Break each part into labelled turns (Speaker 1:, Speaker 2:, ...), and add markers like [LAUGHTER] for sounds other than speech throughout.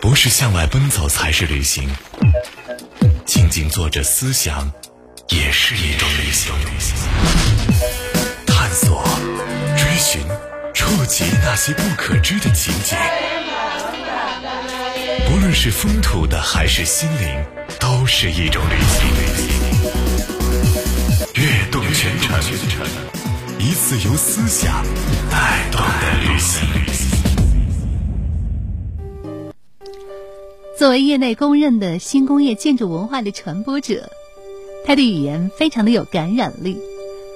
Speaker 1: 不是向外奔走才是旅行，静静坐着思想也是一种旅行。探索、追寻、触及那些不可知的情景，不论是风土的还是心灵，都是一种旅行。跃动全程，一次由思想带动的旅行。
Speaker 2: 作为业内公认的新工业建筑文化的传播者，他的语言非常的有感染力，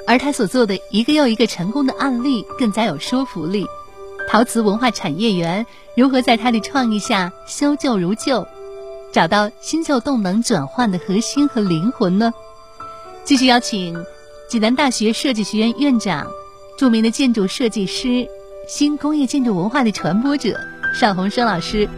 Speaker 2: 而他所做的一个又一个成功的案例更加有说服力。陶瓷文化产业园如何在他的创意下修旧如旧，找到新旧动能转换的核心和灵魂呢？继续邀请济南大学设计学院院长、著名的建筑设计师、新工业建筑文化的传播者尚鸿生老师。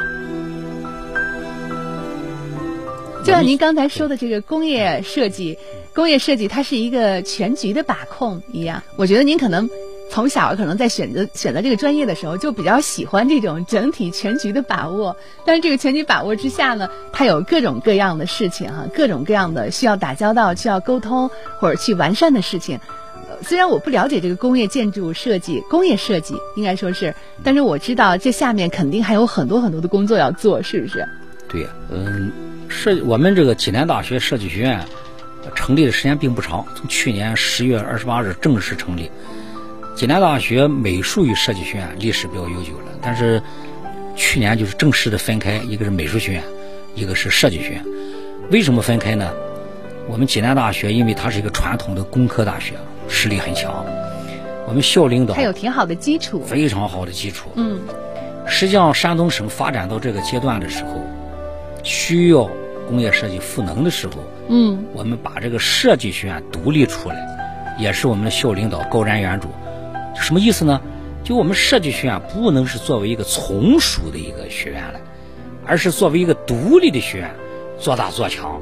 Speaker 2: 就像您刚才说的这个工业设计，工业设计它是一个全局的把控一样。我觉得您可能从小可能在选择选择这个专业的时候，就比较喜欢这种整体全局的把握。但是这个全局把握之下呢，它有各种各样的事情哈，各种各样的需要打交道、需要沟通或者去完善的事情。虽然我不了解这个工业建筑设计、工业设计，应该说是，但是我知道这下面肯定还有很多很多的工作要做，是不是？
Speaker 3: 对呀，嗯。设我们这个济南大学设计学院成立的时间并不长，从去年十月二十八日正式成立。济南大学美术与设计学院历史比较悠久了，但是去年就是正式的分开，一个是美术学院，一个是设计学院。为什么分开呢？我们济南大学因为它是一个传统的工科大学，实力很强。我们校领导
Speaker 2: 它有挺好的基础，
Speaker 3: 非常好的基础。嗯，实际上山东省发展到这个阶段的时候。需要工业设计赋能的时候，嗯，我们把这个设计学院独立出来，也是我们的校领导高瞻远瞩。什么意思呢？就我们设计学院不能是作为一个从属的一个学院了，而是作为一个独立的学院，做大做强，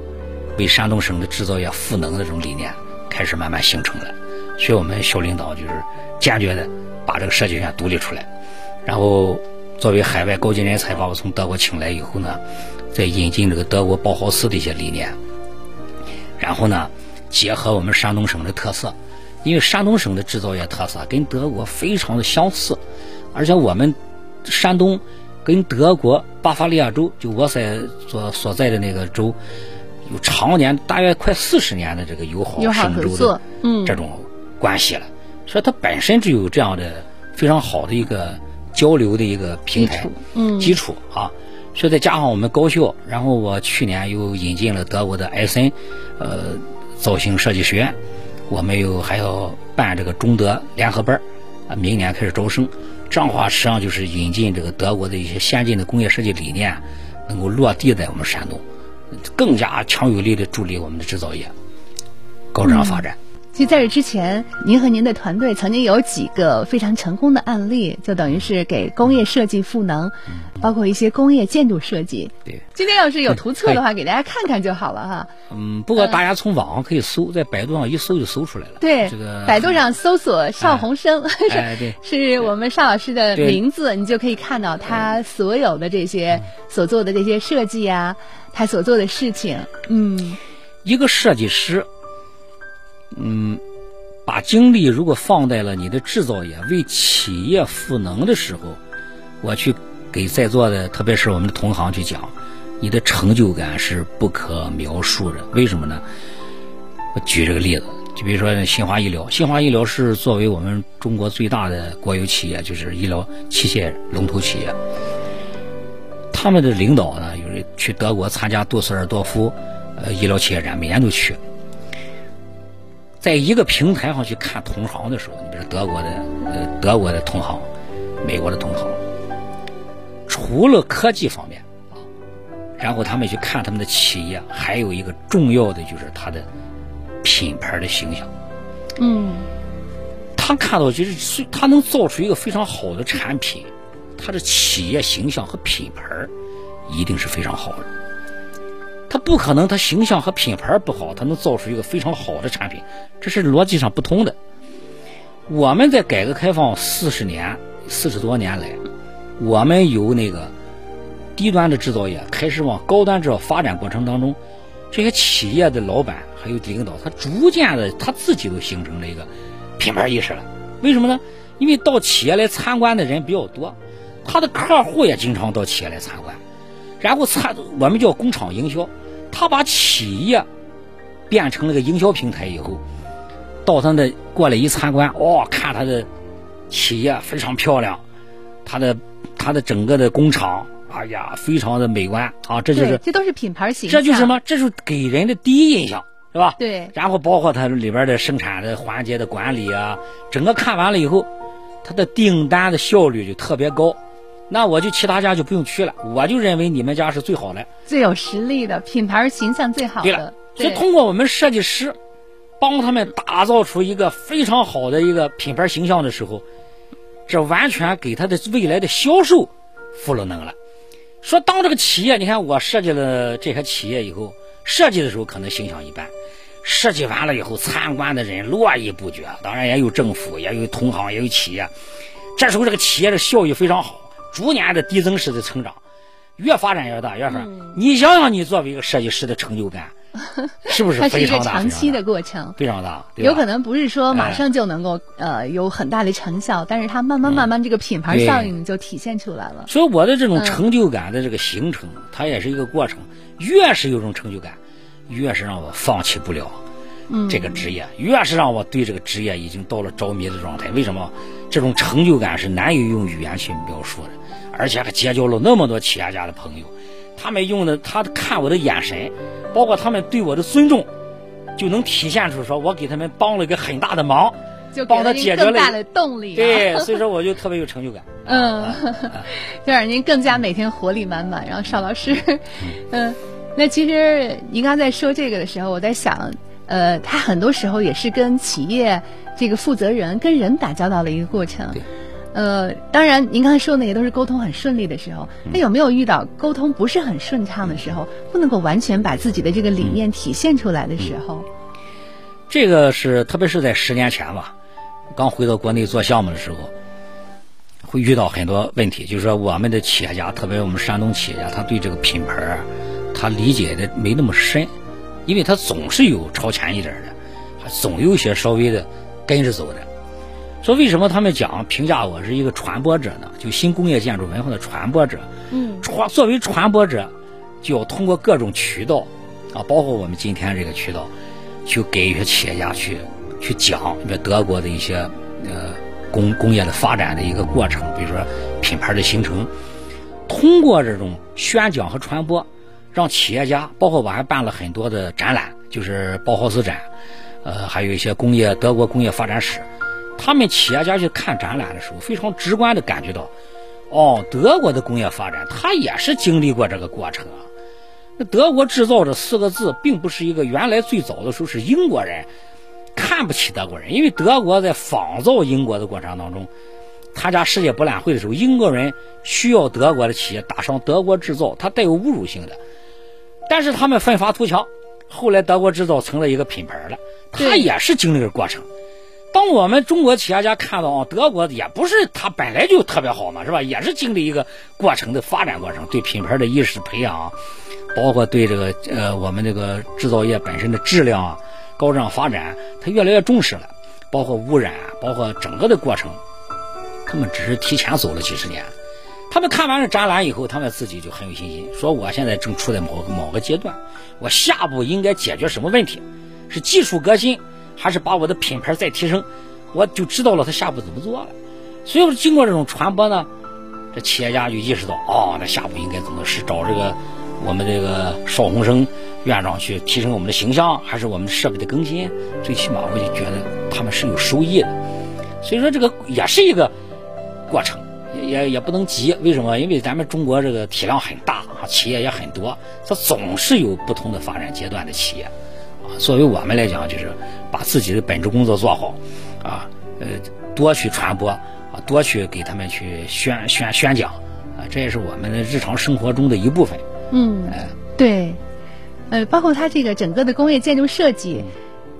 Speaker 3: 为山东省的制造业赋能的这种理念开始慢慢形成了。所以我们校领导就是坚决的把这个设计学院独立出来，然后作为海外高级人才把我从德国请来以后呢。再引进这个德国包豪斯的一些理念，然后呢，结合我们山东省的特色，因为山东省的制造业特色跟德国非常的相似，而且我们山东跟德国巴伐利亚州，就我在所所在的那个州，有常年大约快四十年的这个友好省州的这种关系了，所以它本身就有这样的非常好的一个交流的一个平台嗯。基础啊。所以再加上我们高校，然后我去年又引进了德国的埃森，呃，造型设计学院，我们又还要办这个中德联合班啊，明年开始招生。这样的话，实际上就是引进这个德国的一些先进的工业设计理念，能够落地在我们山东，更加强有力的助力我们的制造业高质量发展。
Speaker 2: 其实在这之前，您和您的团队曾经有几个非常成功的案例，就等于是给工业设计赋能，包括一些工业建筑设计。
Speaker 3: 对，
Speaker 2: 今天要是有图册的话，给大家看看就好了哈。
Speaker 3: 嗯，不过大家从网上可以搜，在百度上一搜就搜出来了。
Speaker 2: 对，
Speaker 3: 这个
Speaker 2: 百度上搜索邵鸿生，
Speaker 3: 哎，对，
Speaker 2: 是我们邵老师的名字，你就可以看到他所有的这些所做的这些设计啊，他所做的事情。嗯，
Speaker 3: 一个设计师。嗯，把精力如果放在了你的制造业为企业赋能的时候，我去给在座的，特别是我们的同行去讲，你的成就感是不可描述的。为什么呢？我举这个例子，就比如说新华医疗，新华医疗是作为我们中国最大的国有企业，就是医疗器械龙头企业。他们的领导呢，有人去德国参加杜塞尔多夫呃医疗企业展，每年都去。在一个平台上去看同行的时候，你比如德国的呃德国的同行，美国的同行，除了科技方面啊，然后他们去看他们的企业，还有一个重要的就是他的品牌的形象。嗯，他看到就是他能造出一个非常好的产品，他的企业形象和品牌一定是非常好的。他不可能，他形象和品牌不好，他能造出一个非常好的产品，这是逻辑上不通的。我们在改革开放四十年四十多年来，我们由那个低端的制造业开始往高端制造发展过程当中，这些企业的老板还有领导，他逐渐的他自己都形成了一个品牌意识了。为什么呢？因为到企业来参观的人比较多，他的客户也经常到企业来参观，然后参我们叫工厂营销，他把企业变成了个营销平台以后，到他的过来一参观，哦，看他的企业非常漂亮，他的他的整个的工厂，哎呀，非常的美观啊，这就是
Speaker 2: 这都是品牌形象，
Speaker 3: 这就是什么？这是给人的第一印象。是吧？
Speaker 2: 对。
Speaker 3: 然后包括它里边的生产的环节的管理啊，整个看完了以后，它的订单的效率就特别高。那我就其他家就不用去了，我就认为你们家是最好的，
Speaker 2: 最有实力的品牌形象最好的。
Speaker 3: 对了，所以通过我们设计师帮他们打造出一个非常好的一个品牌形象的时候，这完全给他的未来的销售赋了能了。说当这个企业，你看我设计了这些企业以后。设计的时候可能形象一般，设计完了以后，参观的人络绎不绝。当然也有政府，也有同行，也有企业。这时候这个企业的效益非常好，逐年的递增式的成长，越发展越大，越发。你想想，你作为一个设计师的成就感，[LAUGHS] 是不是非常大？
Speaker 2: 是一个长期的过程，
Speaker 3: 非常大。
Speaker 2: 有可能不是说马上就能够呃有很大的成效，但是它慢慢慢慢这个品牌效应就体现出来了。
Speaker 3: 所以我的这种成就感的这个形成，它也是一个过程。越是有种成就感，越是让我放弃不了这个职业，越是让我对这个职业已经到了着迷的状态。为什么？这种成就感是难以用语言去描述的，而且还结交了那么多企业家的朋友，他们用的他看我的眼神，包括他们对我的尊重，就能体现出说我给他们帮了一个很大的忙。
Speaker 2: 就
Speaker 3: 帮他解决了
Speaker 2: 大的动力，
Speaker 3: 对，[LAUGHS] 所以说我就特别有成就感。[LAUGHS]
Speaker 2: 嗯，就让您更加每天活力满满。然后邵老师，[LAUGHS] 嗯，那其实您刚才说这个的时候，我在想，呃，他很多时候也是跟企业这个负责人跟人打交道的一个过程。呃，当然您刚才说那也都是沟通很顺利的时候。那有没有遇到沟通不是很顺畅的时候，不能够完全把自己的这个理念体现出来的时候？
Speaker 3: 这个是特别是在十年前吧。刚回到国内做项目的时候，会遇到很多问题，就是说我们的企业家，特别我们山东企业家，他对这个品牌他理解的没那么深，因为他总是有超前一点的，还总有一些稍微的跟着走的。说为什么他们讲评价我是一个传播者呢？就新工业建筑文化的传播者。嗯。传作为传播者，就要通过各种渠道啊，包括我们今天这个渠道，去给一些企业家去。去讲，比如德国的一些呃工工业的发展的一个过程，比如说品牌的形成，通过这种宣讲和传播，让企业家，包括我还办了很多的展览，就是包豪斯展，呃，还有一些工业德国工业发展史，他们企业家去看展览的时候，非常直观的感觉到，哦，德国的工业发展，它也是经历过这个过程啊。那德国制造这四个字，并不是一个原来最早的时候是英国人。看不起德国人，因为德国在仿造英国的过程当中，参加世界博览会的时候，英国人需要德国的企业打上“德国制造”，它带有侮辱性的。但是他们奋发图强，后来德国制造成了一个品牌了，它也是经历了过程。当我们中国企业家看到啊，德国也不是它本来就特别好嘛，是吧？也是经历一个过程的发展过程，对品牌的意识培养，包括对这个呃我们这个制造业本身的质量啊。高质量发展，他越来越重视了，包括污染，包括整个的过程，他们只是提前走了几十年。他们看完了展览以后，他们自己就很有信心，说我现在正处在某某个阶段，我下步应该解决什么问题？是技术革新，还是把我的品牌再提升？我就知道了他下步怎么做了。所以经过这种传播呢，这企业家就意识到，哦，那下步应该怎么是找这个我们这个邵鸿生。院长去提升我们的形象，还是我们设备的更新？最起码我就觉得他们是有收益的。所以说这个也是一个过程，也也不能急。为什么？因为咱们中国这个体量很大啊，企业也很多，它总是有不同的发展阶段的企业啊。作为我们来讲，就是把自己的本职工作做好啊，呃，多去传播啊，多去给他们去宣宣宣讲啊，这也是我们的日常生活中的一部分。
Speaker 2: 嗯，对。呃，包括它这个整个的工业建筑设计，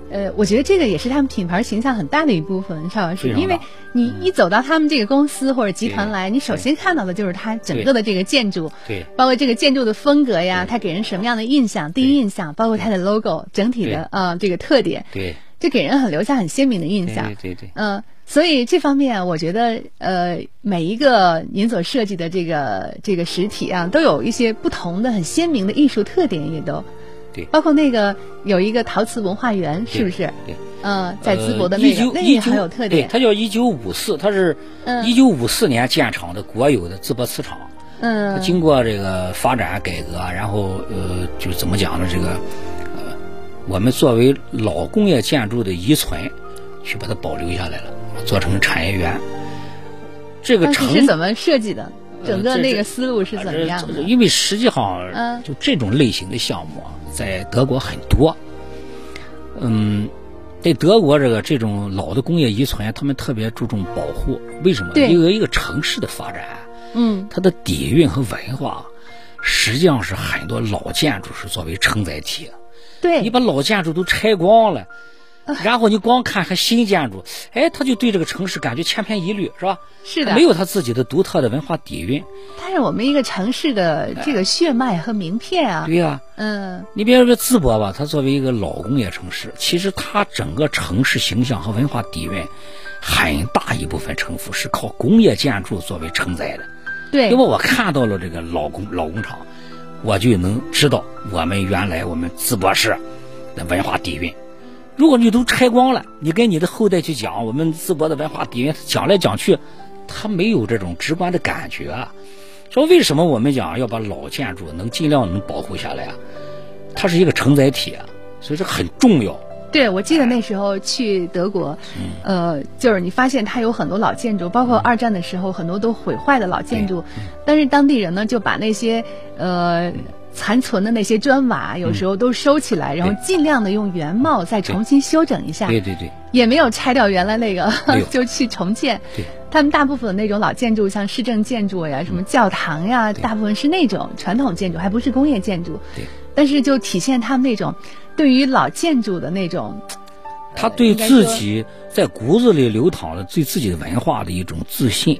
Speaker 2: 呃，我觉得这个也是他们品牌形象很大的一部分，邵老师，因为你一走到他们这个公司或者集团来，你首先看到的就是它整个的这个建筑，
Speaker 3: 对，
Speaker 2: 包括这个建筑的风格呀，它给人什么样的印象，第一印象，包括它的 logo 整体的啊这个特点，
Speaker 3: 对，
Speaker 2: 就给人很留下很鲜明的印象，
Speaker 3: 对对对，
Speaker 2: 嗯，所以这方面我觉得呃每一个您所设计的这个这个实体啊，都有一些不同的很鲜明的艺术特点，也都。包括那个有一个陶瓷文化园，是不是？
Speaker 3: 对，
Speaker 2: 嗯，在淄博的那个，那也很有特点。
Speaker 3: 对，它叫一九五四，它是一九五四年建厂的国有的淄博瓷厂。
Speaker 2: 嗯，
Speaker 3: 它经过这个发展改革，然后呃，就怎么讲呢？这个呃，我们作为老工业建筑的遗存，去把它保留下来了，做成产业园。这个城
Speaker 2: 是怎么设计的？整个那个思路是怎么样的？
Speaker 3: 因为实际上，嗯，就这种类型的项目。在德国很多，嗯，在德国这个这种老的工业遗存，他们特别注重保护。为什么？因为一个城市的发展，
Speaker 2: 嗯，
Speaker 3: 它的底蕴和文化，实际上是很多老建筑是作为承载体。
Speaker 2: 对，
Speaker 3: 你把老建筑都拆光了。[LAUGHS] 然后你光看看新建筑，哎，他就对这个城市感觉千篇一律，是吧？
Speaker 2: 是的，
Speaker 3: 没有他自己的独特的文化底蕴。
Speaker 2: 它是我们一个城市的这个血脉和名片啊。
Speaker 3: 对呀，
Speaker 2: 嗯，
Speaker 3: 你比如说淄博吧，它作为一个老工业城市，其实它整个城市形象和文化底蕴，很大一部分城府是靠工业建筑作为承载的。
Speaker 2: 对，
Speaker 3: 因为我看到了这个老工老工厂，我就能知道我们原来我们淄博市的文化底蕴。如果你都拆光了，你跟你的后代去讲我们淄博的文化底蕴，讲来讲去，他没有这种直观的感觉。啊说为什么我们讲要把老建筑能尽量能保护下来啊？它是一个承载体，啊所以这很重要。
Speaker 2: 对，我记得那时候去德国，呃，就是你发现它有很多老建筑，包括二战的时候很多都毁坏的老建筑，但是当地人呢就把那些呃。残存的那些砖瓦，有时候都收起来，然后尽量的用原貌再重新修整一下。
Speaker 3: 对对对，
Speaker 2: 也没有拆掉原来那个，[LAUGHS] 就去重建。
Speaker 3: 对，
Speaker 2: 他们大部分的那种老建筑，像市政建筑呀、什么教堂呀，大部分是那种传统建筑，还不是工业建筑。
Speaker 3: 对，
Speaker 2: 但是就体现他们那种对于老建筑的那种，
Speaker 3: 他对自己在骨子里流淌的对自己的文化的一种自信。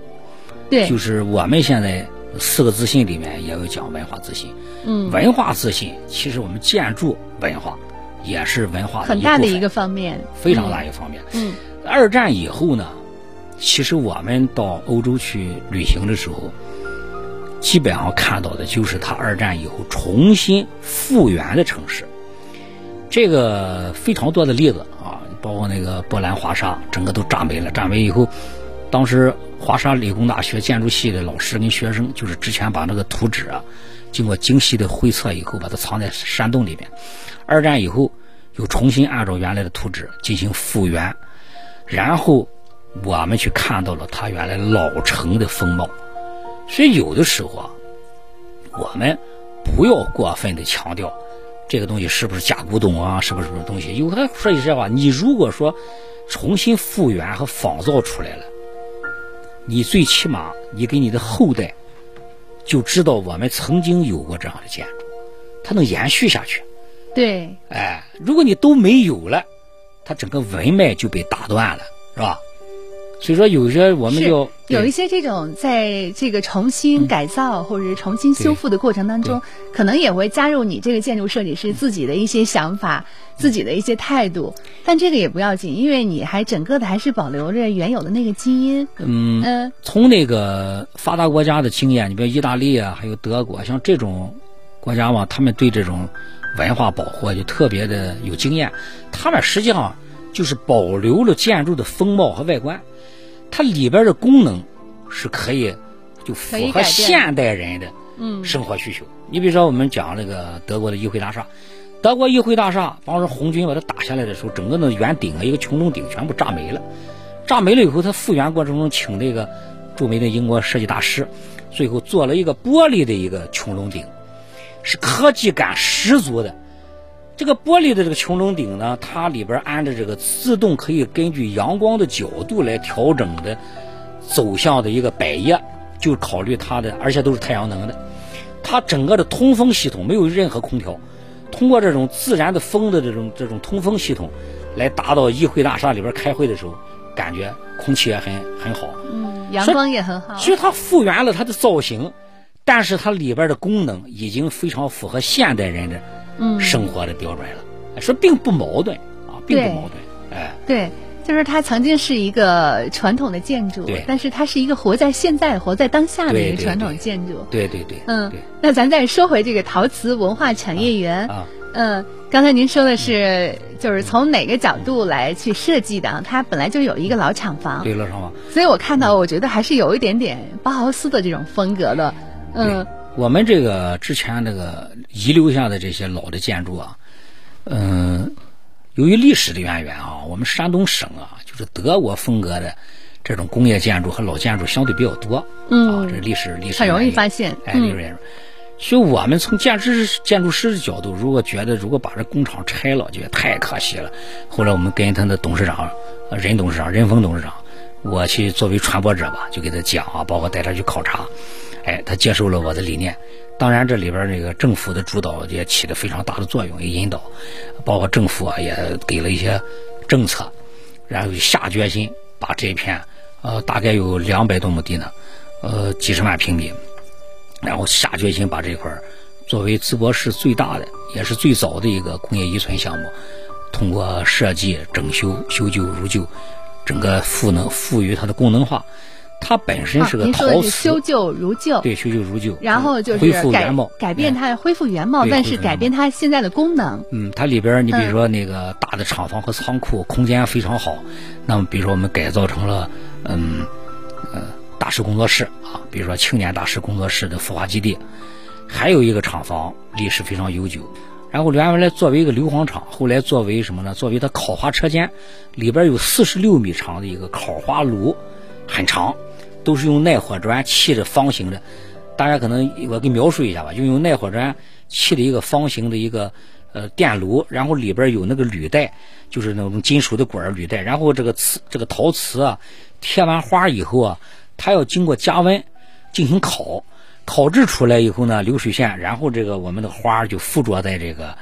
Speaker 2: 对，
Speaker 3: 就是我们现在四个自信里面也有讲文化自信。
Speaker 2: 嗯，
Speaker 3: 文化自信，其实我们建筑文化也是文化
Speaker 2: 很大的一个方面，
Speaker 3: 非常大一个方面。
Speaker 2: 嗯，
Speaker 3: 二战以后呢，其实我们到欧洲去旅行的时候，基本上看到的就是它二战以后重新复原的城市。这个非常多的例子啊，包括那个波兰华沙，整个都炸没了。炸没以后，当时华沙理工大学建筑系的老师跟学生，就是之前把那个图纸啊。经过精细的绘测以后，把它藏在山洞里面。二战以后，又重新按照原来的图纸进行复原，然后我们去看到了它原来老城的风貌。所以有的时候啊，我们不要过分的强调这个东西是不是假古董啊，是不是什么东西。有的说句实话，你如果说重新复原和仿造出来了，你最起码你给你的后代。就知道我们曾经有过这样的建筑，它能延续下去。
Speaker 2: 对，
Speaker 3: 哎，如果你都没有了，它整个文脉就被打断了，是吧？所以说，有些我们就
Speaker 2: 有一些这种在这个重新改造或者是重新修复的过程当中，可能也会加入你这个建筑设计师自己的一些想法、自己的一些态度。但这个也不要紧，因为你还整个的还是保留着原有的那个基因。
Speaker 3: 嗯
Speaker 2: 嗯，
Speaker 3: 从那个发达国家的经验，你比如意大利啊，还有德国，像这种国家嘛，他们对这种文化保护就特别的有经验。他们实际上就是保留了建筑的风貌和外观。它里边的功能是可以就符合现代人的生活需求。你比如说，我们讲那个德国的议会大厦，德国议会大厦，当时红军把它打下来的时候，整个那圆顶啊，一个穹窿顶全部炸没了。炸没了以后，它复原过程中请那个著名的英国设计大师，最后做了一个玻璃的一个穹窿顶，是科技感十足的。这个玻璃的这个穹窿顶呢，它里边安着这个自动可以根据阳光的角度来调整的走向的一个百叶，就考虑它的，而且都是太阳能的。它整个的通风系统没有任何空调，通过这种自然的风的这种这种通风系统来达到议会大厦里边开会的时候，感觉空气也很很好，
Speaker 2: 嗯，阳光也很好。
Speaker 3: 其实它复原了它的造型，但是它里边的功能已经非常符合现代人的生活的标准了，说并不矛盾啊，并不矛盾，哎，
Speaker 2: 对。就是它曾经是一个传统的建筑，但是它是一个活在现在、活在当下的一个传统建筑。
Speaker 3: 对对对。
Speaker 2: 嗯，那咱再说回这个陶瓷文化产业园。啊。嗯，刚才您说的是，就是从哪个角度来去设计的？它本来就有一个老厂房。
Speaker 3: 对，老厂房。
Speaker 2: 所以我看到，我觉得还是有一点点包豪斯的这种风格的。嗯。
Speaker 3: 我们这个之前那个遗留下的这些老的建筑啊，嗯。由于历史的渊源啊，我们山东省啊，就是德国风格的这种工业建筑和老建筑相对比较多。嗯，啊，这历史历史
Speaker 2: 很容易发现。
Speaker 3: 哎，历史所以我们从建筑师建筑师的角度，如果觉得如果把这工厂拆了，就太可惜了。后来我们跟他的董事长，任董事长、任峰董事长，我去作为传播者吧，就给他讲啊，包括带他去考察。哎，他接受了我的理念。当然，这里边这个政府的主导也起了非常大的作用，也引导，包括政府啊也给了一些政策，然后下决心把这一片，呃，大概有两百多亩地呢，呃，几十万平米，然后下决心把这块作为淄博市最大的也是最早的一个工业遗存项目，通过设计、整修、修旧如旧，整个赋能赋予它的功能化。它本身是个陶瓷，
Speaker 2: 修旧如旧，
Speaker 3: 对，修旧如旧，
Speaker 2: 然后就是
Speaker 3: 恢复原貌，
Speaker 2: 改变它恢复原貌，但是改变它现在的功能。
Speaker 3: 嗯，它里边你比如说那个大的厂房和仓库空间非常好，那么比如说我们改造成了嗯呃大师工作室啊，比如说青年大师工作室的孵化基地，还有一个厂房历史非常悠久，然后原来作为一个硫磺厂，后来作为什么呢？作为它烤花车间，里边有四十六米长的一个烤花炉，很长。都是用耐火砖砌的方形的，大家可能我给描述一下吧，就用耐火砖砌的一个方形的一个呃电炉，然后里边有那个铝带，就是那种金属的管铝带，然后这个瓷这个陶瓷啊贴完花以后啊，它要经过加温进行烤，烤制出来以后呢流水线，然后这个我们的花就附着在这个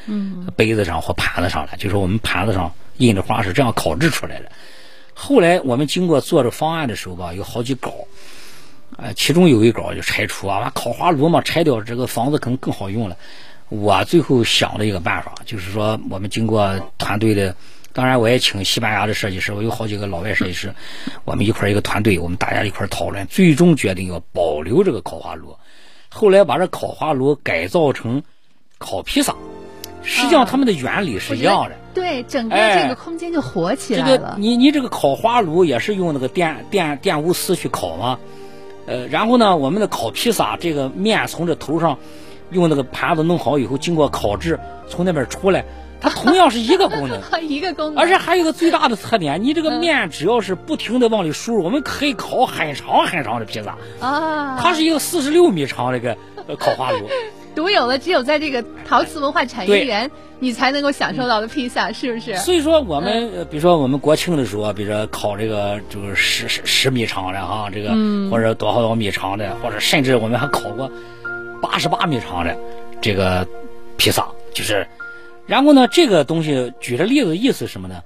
Speaker 3: 杯子上或盘子上了，就是我们盘子上印的花是这样烤制出来的。后来我们经过做这方案的时候吧，有好几稿，呃，其中有一稿就拆除啊，烤花炉嘛，拆掉这个房子可能更好用了。我最后想了一个办法，就是说我们经过团队的，当然我也请西班牙的设计师，我有好几个老外设计师，我们一块一个团队，我们大家一块讨论，最终决定要保留这个烤花炉。后来把这烤花炉改造成烤披萨。实际上，它们的原理是一样的。
Speaker 2: 对，整个这个空间就活起来了。这
Speaker 3: 个，你你这个烤花炉也是用那个电电电钨丝去烤吗？呃，然后呢，我们的烤披萨，这个面从这头上用那个盘子弄好以后，经过烤制，从那边出来，它同样是一个功能，[LAUGHS]
Speaker 2: 一个功能。
Speaker 3: 而且还有个最大的特点，你这个面只要是不停的往里输入，我们可以烤很长很长的披萨。啊，它是一个四十六米长的一个烤花炉。[LAUGHS]
Speaker 2: 独有的，只有在这个陶瓷文化产业园，你才能够享受到的披萨，是不是？
Speaker 3: 所以说，我们比如说我们国庆的时候，比如说烤这个就是十十十米长的哈，这个或者多少多少米长的，或者甚至我们还烤过八十八米长的这个披萨，就是。然后呢，这个东西举的例子意思什么呢？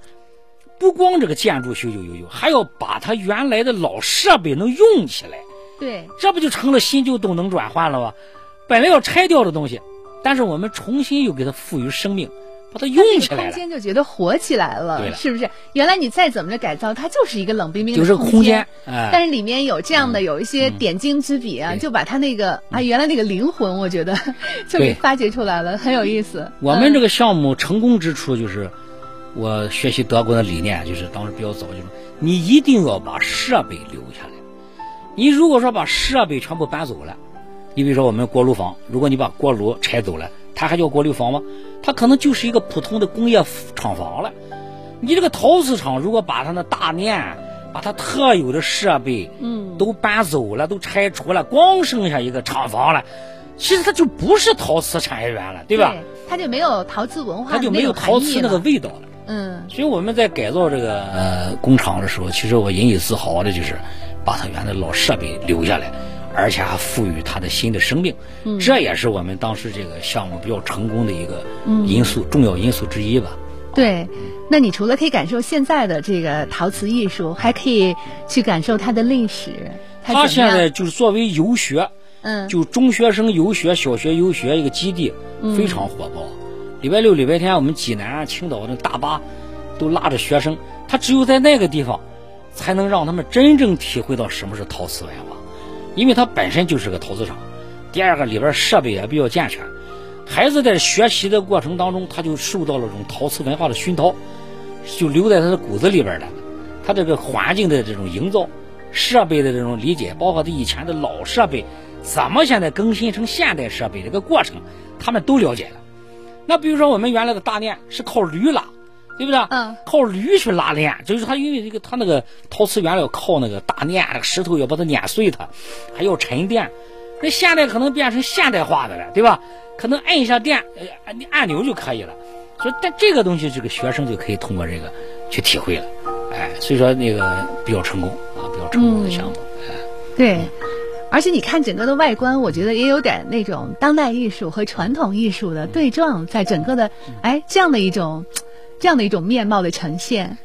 Speaker 3: 不光这个建筑修修修修，还要把它原来的老设备能用起来。
Speaker 2: 对，
Speaker 3: 这不就成了新旧动能转换了吗？本来要拆掉的东西，但是我们重新又给它赋予生命，把它用起来
Speaker 2: 了。空间就觉得活起来了，是不是？原来你再怎么着改造，它就是一个冷冰冰
Speaker 3: 的空
Speaker 2: 间。哎但是里面有这样的有一些点睛之笔啊，就把它那个啊原来那个灵魂，我觉得就给发掘出来了，很有意思。
Speaker 3: 我们这个项目成功之处就是，我学习德国的理念，就是当时比较早，就是你一定要把设备留下来。你如果说把设备全部搬走了。你比如说，我们锅炉房，如果你把锅炉拆走了，它还叫锅炉房吗？它可能就是一个普通的工业厂房了。你这个陶瓷厂，如果把它那大面、把它特有的设备，嗯，都搬走了，都拆除了，光剩下一个厂房了，其实它就不是陶瓷产业园了，对吧？
Speaker 2: 它就没有陶瓷文化，
Speaker 3: 它就没有陶瓷那个味道了。嗯，所以我们在改造这个呃工厂的时候，其实我引以自豪的就是把它原来老设备留下来。而且还赋予它的新的生命，这也是我们当时这个项目比较成功的一个因素，重要因素之一吧。
Speaker 2: 对，那你除了可以感受现在的这个陶瓷艺术，还可以去感受它的历史。
Speaker 3: 它现在就是作为游学，
Speaker 2: 嗯，
Speaker 3: 就中学生游学、小学游学一个基地，非常火爆。礼拜六、礼拜天，我们济南、青岛那大巴都拉着学生，他只有在那个地方，才能让他们真正体会到什么是陶瓷文化，因为它本身就是个陶瓷厂。第二个，里边设备也比较健全。孩子在学习的过程当中，他就受到了这种陶瓷文化的熏陶，就留在他的骨子里边了。他这个环境的这种营造，设备的这种理解，包括他以前的老设备怎么现在更新成现代设备这个过程，他们都了解了。那比如说我们原来的大链是靠驴拉，对不对？
Speaker 2: 嗯。
Speaker 3: 靠驴去拉链，就是他因为这个他那个陶瓷原料靠那个大碾，那个石头要把它碾碎，它还要沉淀。那现在可能变成现代化的了，对吧？可能按一下电，呃，按按钮就可以了。所以，但这个东西，这个学生就可以通过这个去体会了。哎，所以说那个比较成功啊，比较成功的项目。哎，
Speaker 2: 对，而且你看整个的外观，我觉得也有点那种当代艺术和传统艺术的对撞，在整个的哎这样的一种这样的一种面貌的呈现。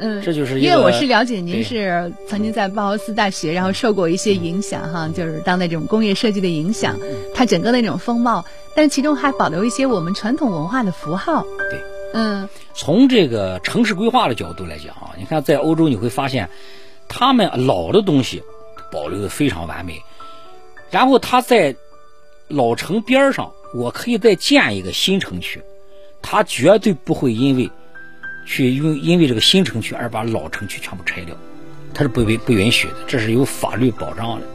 Speaker 2: 嗯，
Speaker 3: 这就是
Speaker 2: 因为我是了解您是曾经在包豪斯大学，然后受过一些影响哈，就是当代这种工业设计的影响，它整个那种风貌，但是其中还保留一些我们传统文化的符号。
Speaker 3: 对，
Speaker 2: 嗯，
Speaker 3: 从这个城市规划的角度来讲啊，你看在欧洲你会发现，他们老的东西保留的非常完美，然后他在老城边上，我可以再建一个新城区，他绝对不会因为。去因因为这个新城区而把老城区全部拆掉，它是不允不允许的，这是有法律保障的。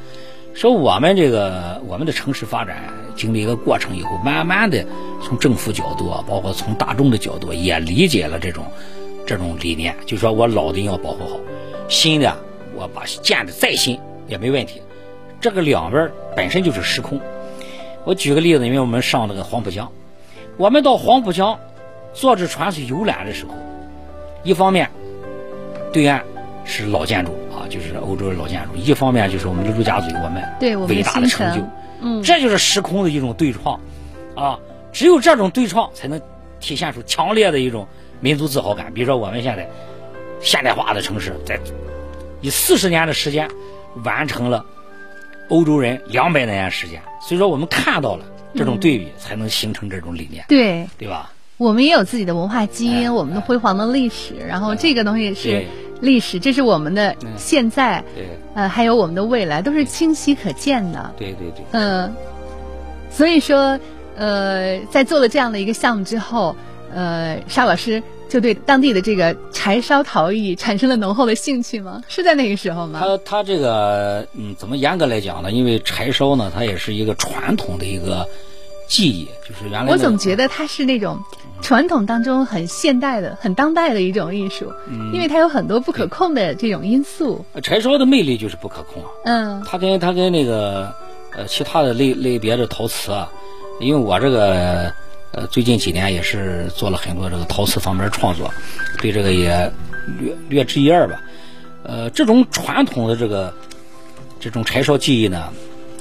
Speaker 3: 说我们这个我们的城市发展经历一个过程以后，慢慢的从政府角度啊，包括从大众的角度也理解了这种这种理念，就说我老的要保护好，新的我把建的再新也没问题。这个两边本身就是时空。我举个例子，因为我们上那个黄浦江，我们到黄浦江坐着船去游览的时候。一方面，对岸是老建筑啊，就是欧洲的老建筑；一方面就是我们的陆家嘴，我们伟大的成就。
Speaker 2: 嗯，
Speaker 3: 这就是时空的一种对创啊！只有这种对创，才能体现出强烈的一种民族自豪感。比如说，我们现在现代化的城市，在以四十年的时间完成了欧洲人两百年时间，所以说我们看到了这种对比，才能形成这种理念。
Speaker 2: 对，
Speaker 3: 对吧？
Speaker 2: 我们也有自己的文化基因，我们的辉煌的历史，然后这个东西是历史，这是我们的现在，呃，还有我们的未来，都是清晰可见的。
Speaker 3: 对对对。
Speaker 2: 嗯，所以说，呃，在做了这样的一个项目之后，呃，沙老师就对当地的这个柴烧陶艺产生了浓厚的兴趣吗？是在那个时候吗？
Speaker 3: 他他这个，嗯，怎么严格来讲呢？因为柴烧呢，它也是一个传统的一个。技艺就是原来。
Speaker 2: 我总觉得它是那种传统当中很现代的、很当代的一种艺术，因为它有很多不可控的这种因素。
Speaker 3: 柴烧的魅力就是不可控啊。
Speaker 2: 嗯。
Speaker 3: 它跟它跟那个呃其他的类类别的陶瓷啊，因为我这个呃最近几年也是做了很多这个陶瓷方面创作，对这个也略略知一二吧。呃，这种传统的这个这种柴烧技艺呢。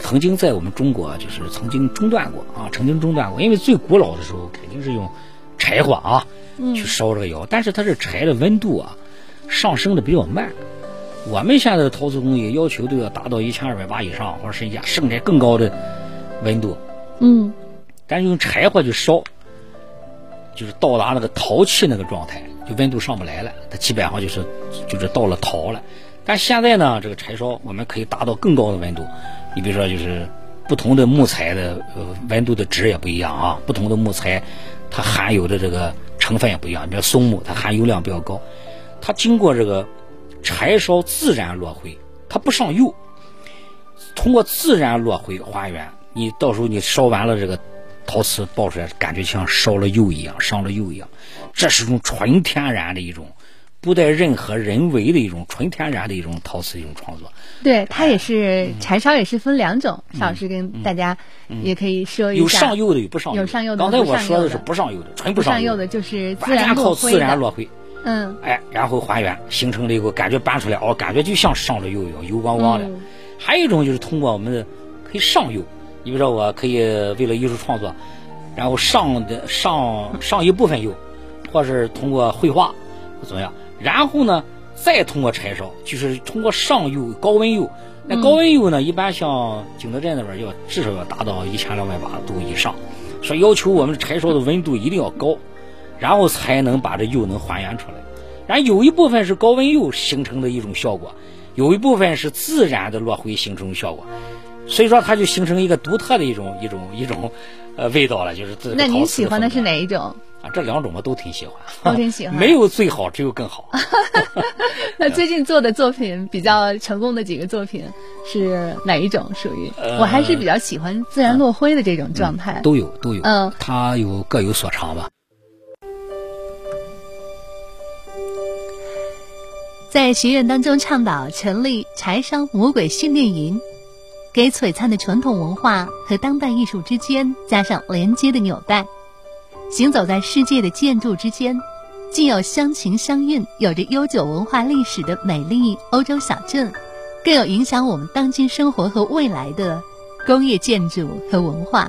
Speaker 3: 曾经在我们中国就是曾经中断过啊，曾经中断过，因为最古老的时候肯定是用柴火啊去烧这个窑，但是它这柴的温度啊上升的比较慢。我们现在的陶瓷工艺要求都要达到一千二百八以上，或者甚至甚至更高的温度。
Speaker 2: 嗯，
Speaker 3: 但用柴火去烧，就是到达那个陶器那个状态，就温度上不来了，它基本上就是就是到了陶了。但现在呢，这个柴烧我们可以达到更高的温度。你比如说，就是不同的木材的温度的值也不一样啊，不同的木材它含有的这个成分也不一样。你比如松木，它含油量比较高，它经过这个柴烧自然落灰，它不上釉，通过自然落灰还原，你到时候你烧完了这个陶瓷爆出来，感觉像烧了釉一样，上了釉一样，这是种纯天然的一种。不带任何人为的一种纯天然的一种陶瓷一种创作，
Speaker 2: 对它也是柴烧也是分两种，邵老师跟大家也可以说一下，
Speaker 3: 有上釉的有不上
Speaker 2: 有上釉的，
Speaker 3: 刚才我说的是不上釉的，纯不
Speaker 2: 上
Speaker 3: 釉
Speaker 2: 的就是
Speaker 3: 自然靠自然落灰，
Speaker 2: 嗯，
Speaker 3: 哎，然后还原形成了一个感觉搬出来哦，感觉就像上了釉一样，油光光的。还有一种就是通过我们的可以上釉，你比如说我可以为了艺术创作，然后上的上上一部分釉。或是通过绘画，怎么样？然后呢，再通过柴烧，就是通过上釉、高温釉。那高温釉呢，一般像景德镇那边要至少要达到一千两百八度以上，说要求我们柴烧的温度一定要高，然后才能把这釉能还原出来。然后有一部分是高温釉形成的一种效果，有一部分是自然的落灰形成的效果，所以说它就形成一个独特的一种一种一种呃味道了，就是自
Speaker 2: 那您喜欢的是哪一种？
Speaker 3: 啊，这两种我都挺喜欢，[LAUGHS]
Speaker 2: 都挺喜欢。
Speaker 3: 没有最好，只有更好。[LAUGHS] [LAUGHS]
Speaker 2: 那最近做的作品比较成功的几个作品是哪一种？属于我还是比较喜欢自然落灰的这种状态。
Speaker 3: 都有都有，嗯，它有各有所长吧。
Speaker 4: 在学院当中倡导成立柴烧魔鬼训练营，给璀璨的传统文化和当代艺术之间加上连接的纽带。行走在世界的建筑之间，既有乡情相韵、有着悠久文化历史的美丽欧洲小镇，更有影响我们当今生活和未来的工业建筑和文化。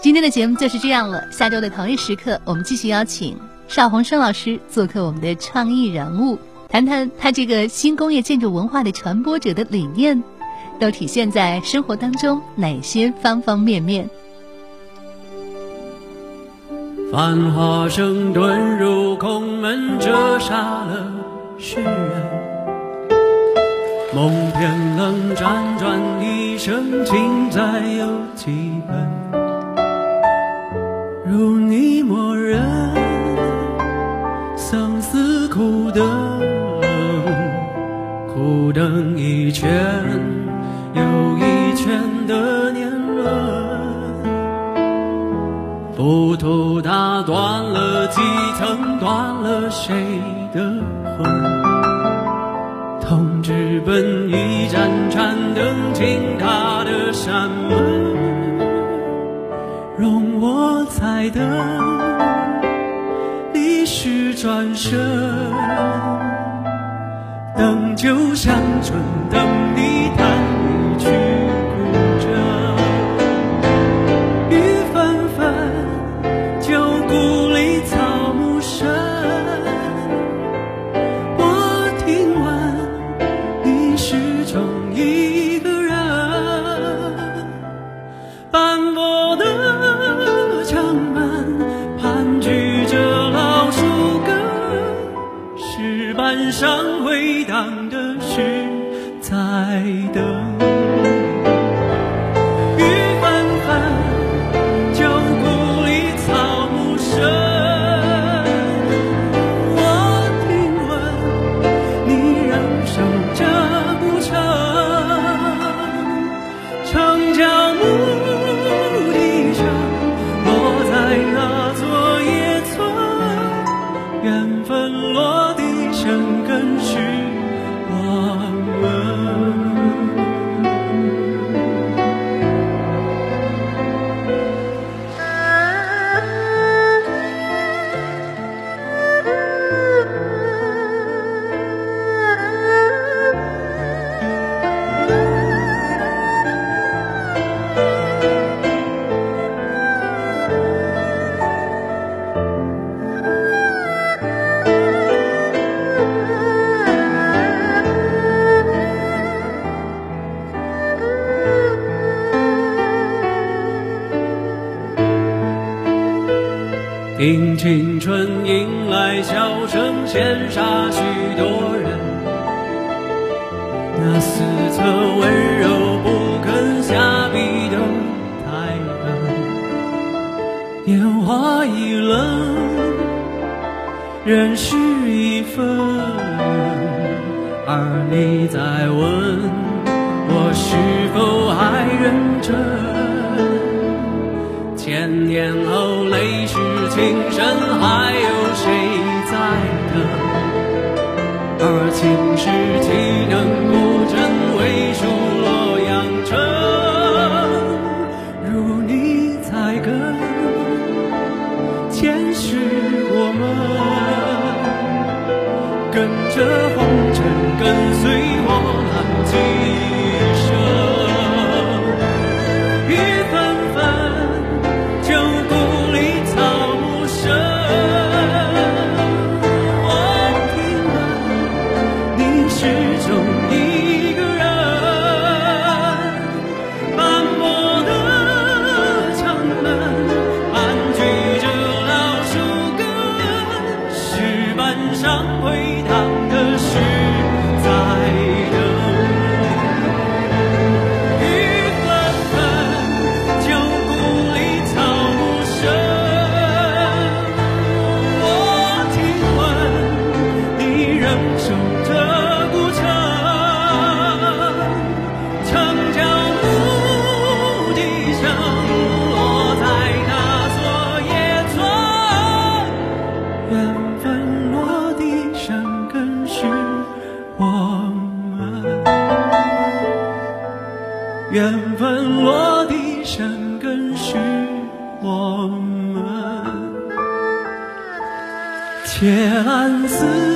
Speaker 4: 今天的节目就是这样了。下周的同一时刻，我们继续邀请邵宏生老师做客我们的创意人物，谈谈他这个新工业建筑文化的传播者的理念，都体现在生活当中哪些方方面面。
Speaker 5: 繁华声遁入空门，折煞了世人。梦偏冷，辗转一生，情债有几本？如你默认，相思苦等，苦等一圈浮屠打断了几层，断了谁的魂？痛直奔一盏盏灯，倾塌的山门，容我再等，历史转身，等酒香醇，而你在问我是否还认真。千年后，泪湿情深，还有谁在等？而青史岂能山上回荡的。相思